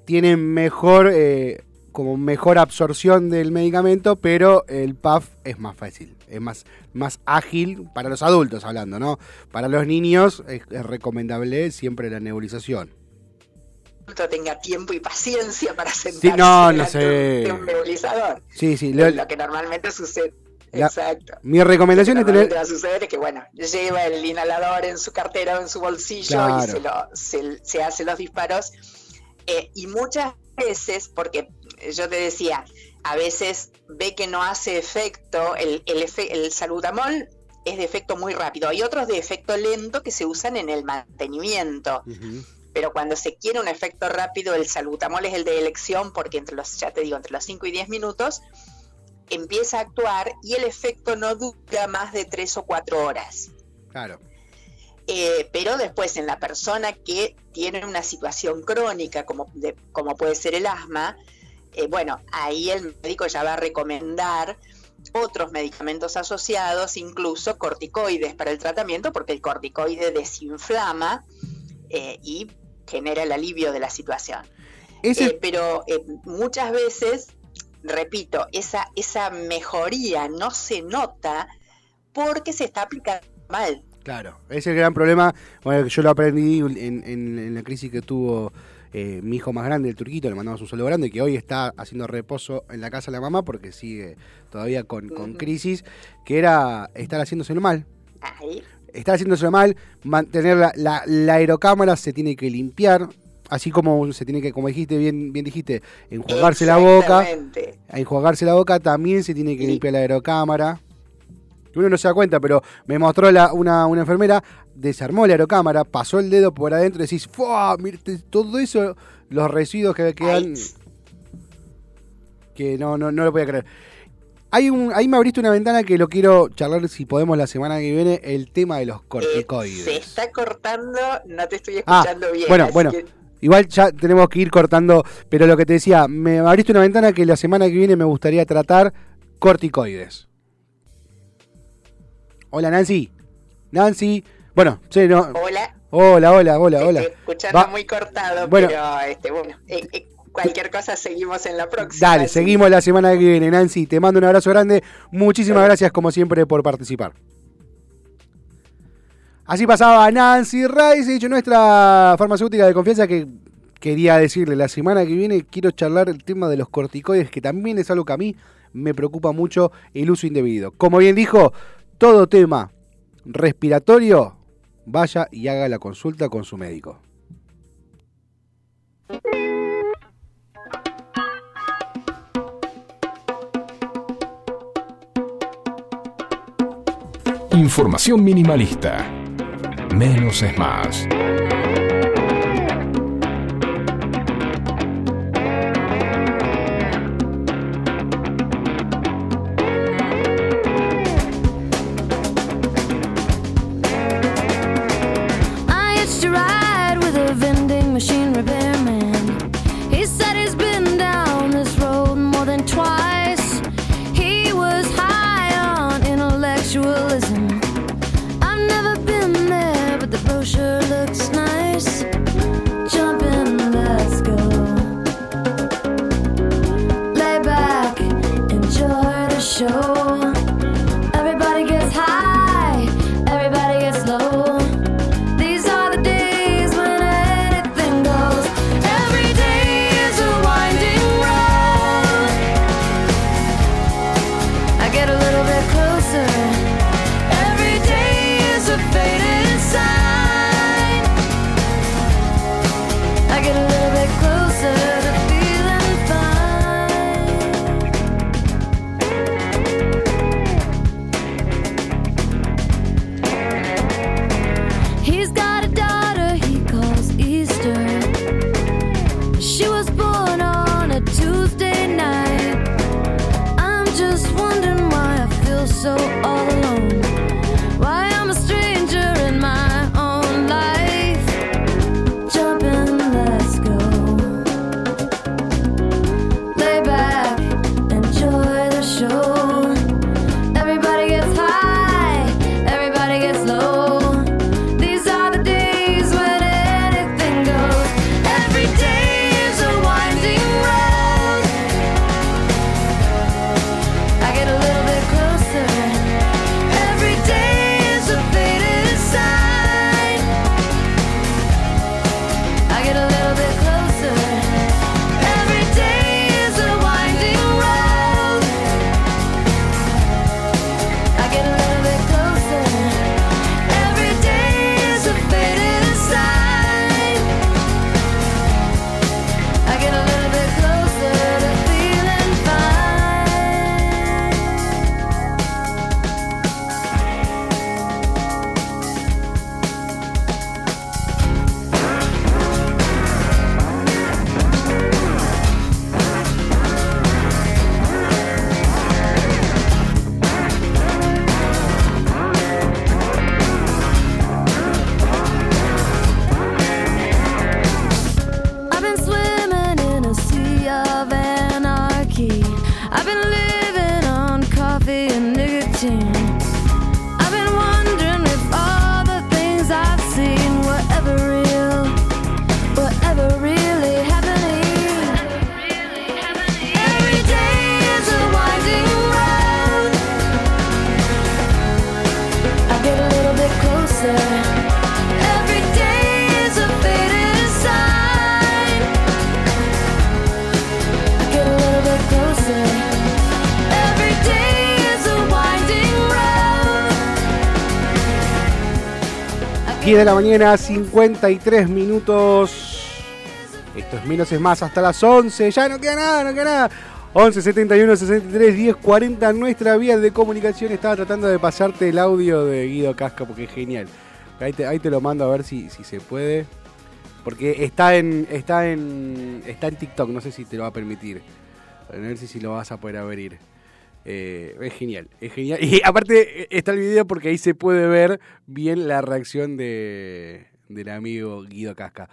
tiene mejor, eh, como mejor absorción del medicamento, pero el PAF es más fácil, es más, más ágil para los adultos hablando, ¿no? Para los niños es, recomendable siempre la nebulización tenga tiempo y paciencia para sentarse sí, no, no sé. de un nebulizador. Sí, sí. lo que normalmente sucede. Exacto. Mi recomendación es tener. Lo que va a suceder es que, bueno, lleva el inhalador en su cartera o en su bolsillo y se, lo, se, hace los disparos. Eh, y muchas veces, porque yo te decía, a veces ve que no hace efecto, el, el, el salutamol es de efecto muy rápido. Hay otros de efecto lento que se usan en el mantenimiento. Pero cuando se quiere un efecto rápido, el salutamol es el de elección porque entre los, ya te digo, entre los 5 y 10 minutos empieza a actuar y el efecto no dura más de tres o cuatro horas. Claro. Eh, pero después en la persona que tiene una situación crónica, como, como puede ser el asma, eh, bueno, ahí el médico ya va a recomendar otros medicamentos asociados, incluso corticoides para el tratamiento, porque el corticoide desinflama eh, y genera el alivio de la situación. pero muchas veces, repito, esa, esa mejoría no se nota porque se está aplicando mal. Claro, ese es el gran problema. Bueno, yo lo aprendí en, la crisis que tuvo eh, mi hijo más grande, el turquito, le mandamos un saludo grande, que hoy está haciendo reposo en la casa de la mamá porque sigue todavía con, crisis, que era estar haciéndoselo mal. Estar haciéndoselo mal, mantener la, aerocámara se tiene que limpiar, así como se tiene que, como dijiste, bien, bien dijiste, enjuagarse la boca. Enjuagarse la boca también se tiene que limpiar la aerocámara uno no se da cuenta, pero me mostró la, una, enfermera, desarmó la aerocámara, pasó el dedo por adentro y decís, ¡Fua! todo eso, los residuos que quedan. Que no, no, no lo podía creer. Hay un, ahí me abriste una ventana que lo quiero charlar si podemos la semana que viene, el tema de los corticoides. se está cortando, no te estoy ah, escuchando bien. Bueno, bueno. Igual ya tenemos que ir cortando, pero lo que te decía, me abriste una ventana que la semana que viene me gustaría tratar corticoides. Hola Nancy. Nancy. Bueno, sí, no. Hola. Hola, hola, hola, hola. escuchando muy cortado, pero este, bueno, eh, eh, cualquier cosa seguimos en la próxima. Dale, seguimos la semana que viene, Nancy. Te mando un abrazo grande. Muchísimas gracias, como siempre, por participar. Así pasaba Nancy Rice, nuestra farmacéutica de confianza que quería decirle, la semana que viene quiero charlar el tema de los corticoides, que también es algo que a mí me preocupa mucho el uso indebido. Como bien dijo, todo tema respiratorio, vaya y haga la consulta con su médico. Información minimalista. Menos es más. De la mañana, 53 minutos. Esto es menos es más hasta las 11. Ya no queda nada, no queda nada. 11 71 63 10 40. Nuestra vía de comunicación estaba tratando de pasarte el audio de Guido Casca porque es genial. Ahí te, ahí te lo mando a ver si, si se puede. Porque está en, está en. está en TikTok, no sé si te lo va a permitir. A ver si, si lo vas a poder abrir. Eh, es genial, es genial. Y aparte está el video porque ahí se puede ver bien la reacción de, del amigo Guido Casca.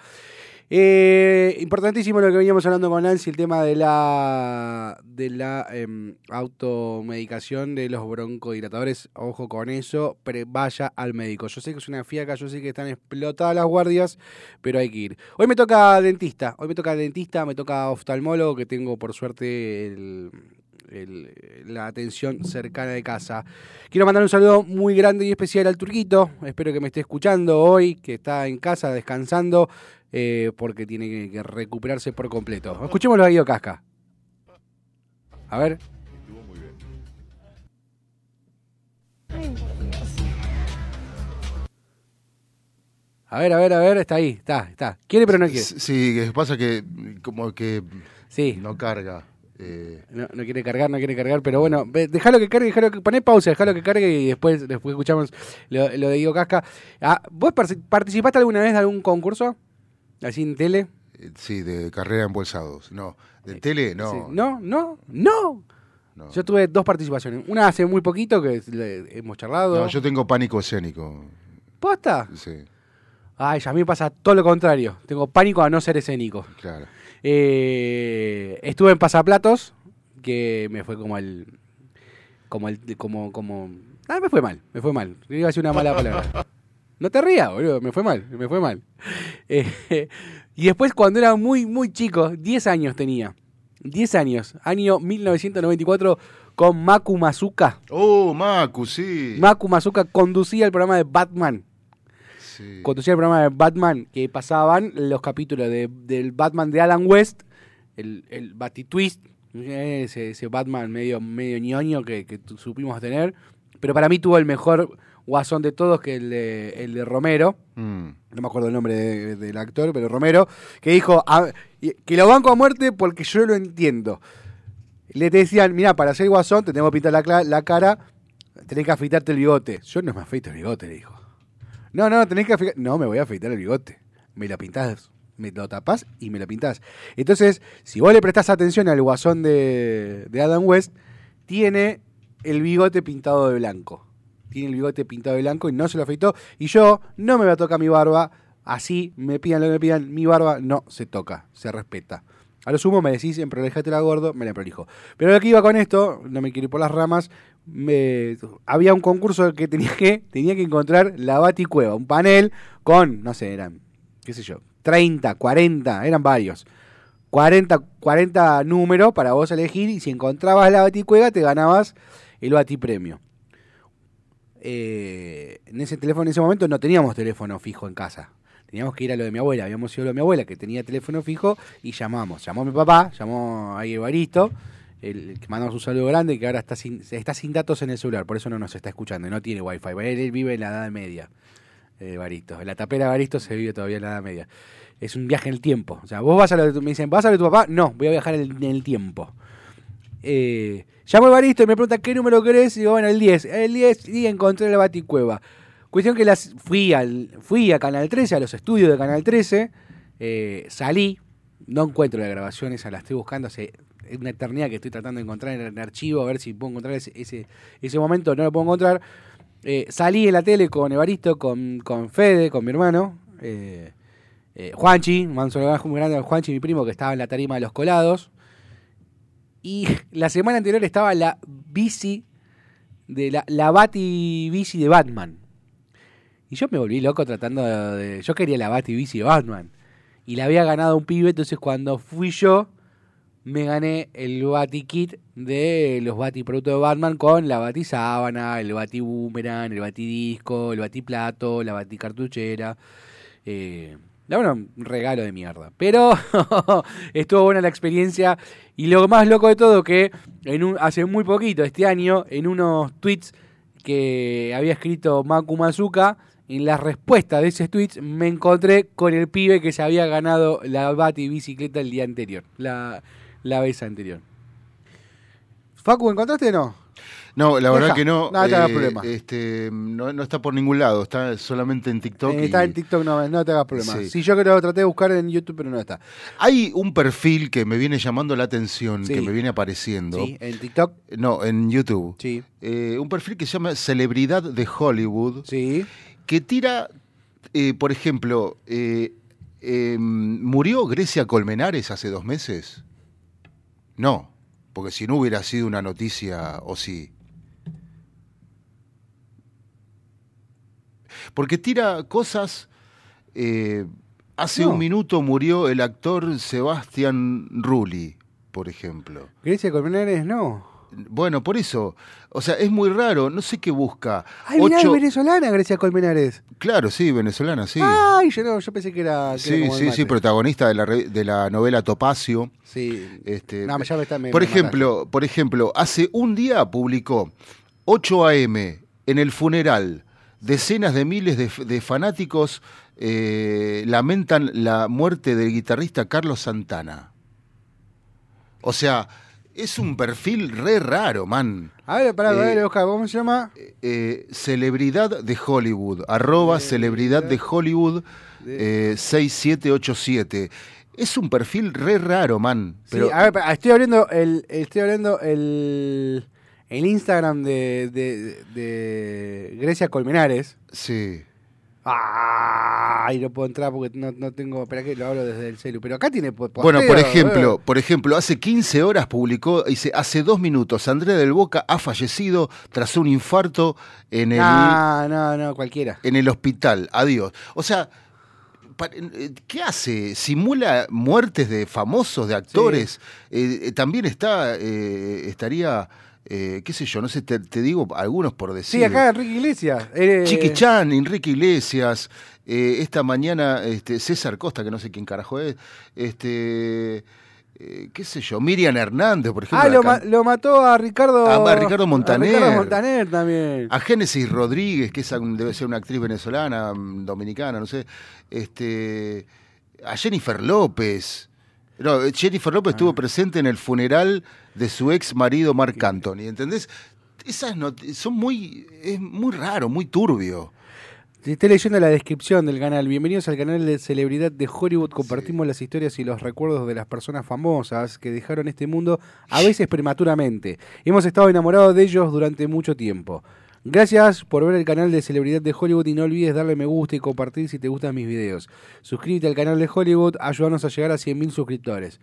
Eh, importantísimo lo que veníamos hablando con Nancy, el tema de la de la em, automedicación de los broncodilatadores. Ojo con eso, vaya al médico. Yo sé que es una fiaca, yo sé que están explotadas las guardias, pero hay que ir. Hoy me toca dentista, hoy me toca dentista, me toca oftalmólogo, que tengo por suerte el, la atención cercana de casa. Quiero mandar un saludo muy grande y especial al Turquito. Espero que me esté escuchando hoy, que está en casa descansando, eh, porque tiene que, recuperarse por completo. Escuchémoslo a Guido Casca. A ver. A ver, a ver, a ver, está ahí, está, está. Quiere pero no quiere. Sí, pasa que como que sí. no carga. Eh, no, quiere cargar, no quiere cargar, pero bueno, déjalo que cargue, déjalo que poné pausa, déjalo que cargue y después, después escuchamos lo, de Diego Casca. Ah, ¿Vos participaste alguna vez de algún concurso? ¿Así en tele? Eh, sí, de carrera en bolsados. No, de eh, tele no. No, no, no. Yo tuve dos participaciones. Una hace muy poquito que hemos charlado. No, yo tengo pánico escénico. ¿Posta? Sí. Ay, a mí me pasa todo lo contrario. Tengo pánico a no ser escénico. Claro. Eh, estuve en Pasaplatos, que me fue como el. Como el. Como. como ah, me fue mal, me fue mal. Iba a decir una mala palabra. No te rías, boludo, me fue mal, me fue mal. Eh, y después, cuando era muy, muy chico, 10 años tenía. 10 años, año 1994, con Maku Mazuka. Oh, Maku, sí. Maku Mazuka conducía el programa de Batman. Conducía el programa de Batman que pasaban los capítulos de, del Batman de Alan West, el, el Batitwist, ese, ese Batman medio, medio ñoño que, que supimos tener. Pero para mí tuvo el mejor guasón de todos, que el de, el de Romero. Mm. No me acuerdo el nombre del actor, pero Romero, que dijo que lo banco a muerte porque yo lo entiendo. Le decían, mira, para ser guasón te tengo que pintar la, la cara, tenés que afeitarte el bigote. Yo no me afeito el bigote, le dijo. No, no, tenés que afeitar. No, me voy a afeitar el bigote. Me lo pintás, me lo tapás y me lo pintás. Entonces, si vos le prestás atención al guasón de, de Adam West, tiene el bigote pintado de blanco. Tiene el bigote pintado de blanco y no se lo afeitó. Y yo no me voy a tocar mi barba. Así me pidan lo que me pidan. Mi barba no se toca, se respeta. A lo sumo me decís, en la gordo, me la prolijo. Pero lo que iba con esto, no me quiero ir por las ramas, había un concurso que tenía que tenía que encontrar la Baticueva, un panel con, no sé, eran, qué sé yo, 30, 40, eran varios. 40, 40 números para vos elegir y si encontrabas la Baticueva te ganabas el Batipremio. Eh, en ese teléfono, en ese momento no teníamos teléfono fijo en casa. Teníamos que ir a lo de mi abuela. Habíamos ido a lo de mi abuela que tenía teléfono fijo y llamamos. Llamó mi papá, llamó a Evaristo el, que mandamos un saludo grande, que ahora está sin, está sin datos en el celular, por eso no nos está escuchando, no tiene wifi. Él, vive en la Edad Media, eh. En la tapera Baristo se vive todavía en la Edad Media. Es un viaje en el tiempo. O sea, vos vas a lo me dicen, ¿vas a de tu papá? No, voy a viajar en, el tiempo. Eh, llamo a Baristo y me pregunta qué número querés y digo, bueno, el 10. El 10 y encontré la Baticueva. Cuestión que las, fui, al, fui a Canal 13, a los estudios de Canal 13, eh, salí, no encuentro las grabaciones, las estoy buscando hace una eternidad que estoy tratando de encontrar en el archivo, a ver si puedo encontrar ese, ese, momento, no lo puedo encontrar. Eh, salí en la tele con Evaristo, con, con Fede, con mi hermano, eh, eh, Juanchi, un muy grande a Juanchi, mi primo, que estaba en la tarima de los colados. Y la semana anterior estaba la bici, de la, la Bati bici de Batman. Y yo me volví loco tratando de, Yo quería la Bati bici de Batman. Y la había ganado un pibe, entonces cuando fui yo, me gané el Bati Kit de los Bati productos de Batman con la Bati Sábana, el Bati Boomerang, el Bati Disco, el Bati Plato, la Bati Cartuchera. Eh, bueno, un regalo de mierda. Pero estuvo buena la experiencia. Y lo más loco de todo que en un, hace muy poquito, este año, en unos tweets que había escrito Maku Mazuka, en la respuesta de ese tweet me encontré con el pibe que se había ganado la Bati bicicleta el día anterior. La, la vez anterior. Facu, ¿encontraste o no? No, la verdad que no. No, te hagas eh, problema. Este, no, está por ningún lado, está solamente en TikTok. Eh, está en TikTok, no, no te hagas problema. Sí. yo creo que traté de buscar en YouTube, pero no está. Hay un perfil que me viene llamando la atención, que me viene apareciendo. Sí, en TikTok. No, en YouTube. Sí. Eh, un perfil que se llama Celebridad de Hollywood. Sí. Que tira, por ejemplo, em, ¿murió Grecia Colmenares hace dos meses? No, porque si no hubiera sido una noticia, o sí. Porque tira cosas... Eh, hace un minuto murió el actor Sebastián Rulli, por ejemplo. Grecia Colmenares no. Bueno, por eso. O sea, es muy raro. No sé qué busca. Ay, Ocho... venezolana, Grecia Colmenares. Claro, sí, venezolana, sí. Ay, yo, no, yo pensé que era. sí, sí, sí, protagonista de la, de la novela Topacio. Sí. Este, no, ya me está, por, ejemplo, por ejemplo, hace un día publicó 8 AM en el funeral. Decenas de miles de, fanáticos eh, lamentan la muerte del guitarrista Carlos Santana. O sea, es un perfil re raro, man. A ver, pará, eh, Oscar, ¿cómo se llama? Eh, celebridad de Hollywood, arroba celebridad de Hollywood 6787. Eh, es un perfil re raro, man. Pero... a ver, estoy abriendo el, estoy abriendo el, el Instagram de, de, de Grecia Colmenares. Sí. Ay, no puedo entrar porque no, tengo. Espera que lo hablo desde el celu. Pero acá tiene. bueno, por ejemplo, por ejemplo, hace 15 horas publicó, dice, hace dos minutos, Andrea del Boca ha fallecido tras un infarto en el. No, no, no, cualquiera. En el hospital. Adiós. O sea. Eh, ¿Qué hace? ¿Simula muertes de famosos, de actores? Eh, eh, también está, estaría eh, qué sé yo, no sé, te, digo algunos por decir. Sí, acá Enrique Iglesias. Eh, Chiqui Chan, Enrique Iglesias, eh, esta mañana este, César Costa, que no sé quién carajo es, este... qué sé yo, Miriam Hernández, por ejemplo. Ah, lo, mató a Ricardo, a, Ricardo Montaner. A Ricardo Montaner también. A Génesis Rodríguez, que debe ser una actriz venezolana, mm, dominicana, no sé. Este, a Jennifer López. No, Jennifer López estuvo ah. presente en el funeral de su ex marido Marc Anthony, ¿entendés? Esas son muy, es muy raro, muy turbio. Estoy leyendo la descripción del canal. Bienvenidos al canal de celebridad de Hollywood. Compartimos las historias y los recuerdos de las personas famosas que dejaron este mundo a veces prematuramente. Hemos estado enamorados de ellos durante mucho tiempo. Gracias por ver el canal de Celebridad de Hollywood y no olvides darle me gusta y compartir si te gustan mis videos. Suscríbete al canal de Hollywood, ayúdanos a llegar a 100.000 suscriptores.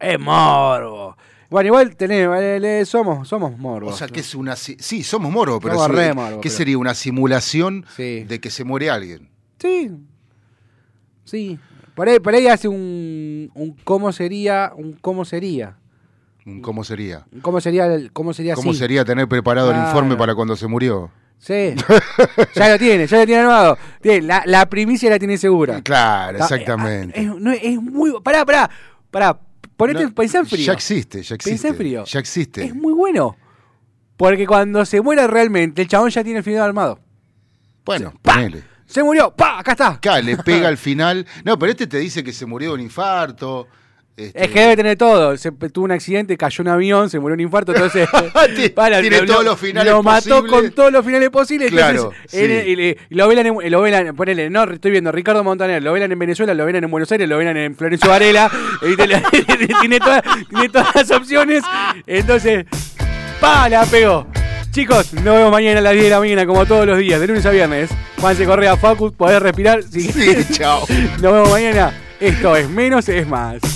¡Es morbo! Bueno, igual tenemos, somos, somos morbo. O sea, que es una... Sí, somos morbo, pero es, ¿qué sería? ¿Una simulación de que se muere alguien? Sí. Sí. Por ahí, por ahí hace un, un cómo sería, un cómo sería. ¿Cómo sería? ¿Cómo sería? ¿Cómo sería ¿Cómo sería tener preparado el informe para cuando se murió? Sí, ya lo tiene, ya lo tiene armado. la, la, primicia la tiene segura. Claro, exactamente. Es, no, es muy. Pará, pará, pará. Ponete, pensá en frío. Ya existe, ya existe. Pensá en frío. Ya existe. Es muy bueno. Porque cuando se muera realmente, el chabón ya tiene el final armado. Bueno, ponele. Se murió, ¡pa! Acá está. Acá le pega al final. No, pero este te dice que se murió de un infarto. Este, es que debe tener todo. Se, tuvo un accidente, cayó un avión, se murió un infarto, entonces. para, Tiene todos los finales Lo mató con todos los finales posibles. Claro. y, lo velan, en, lo velan, ponele, no, estoy viendo, Ricardo Montaner, lo velan en Venezuela, lo velan en Buenos Aires, lo velan en Florencio Varela. tiene, todas, tiene todas las opciones. Entonces, ¡pa! La pegó. Chicos, nos vemos mañana a las 10 de la mañana, como todos los días, de lunes a viernes. Juanse Correa, Facu, podés respirar. Sí, chao. Nos vemos mañana. Esto es menos, es más.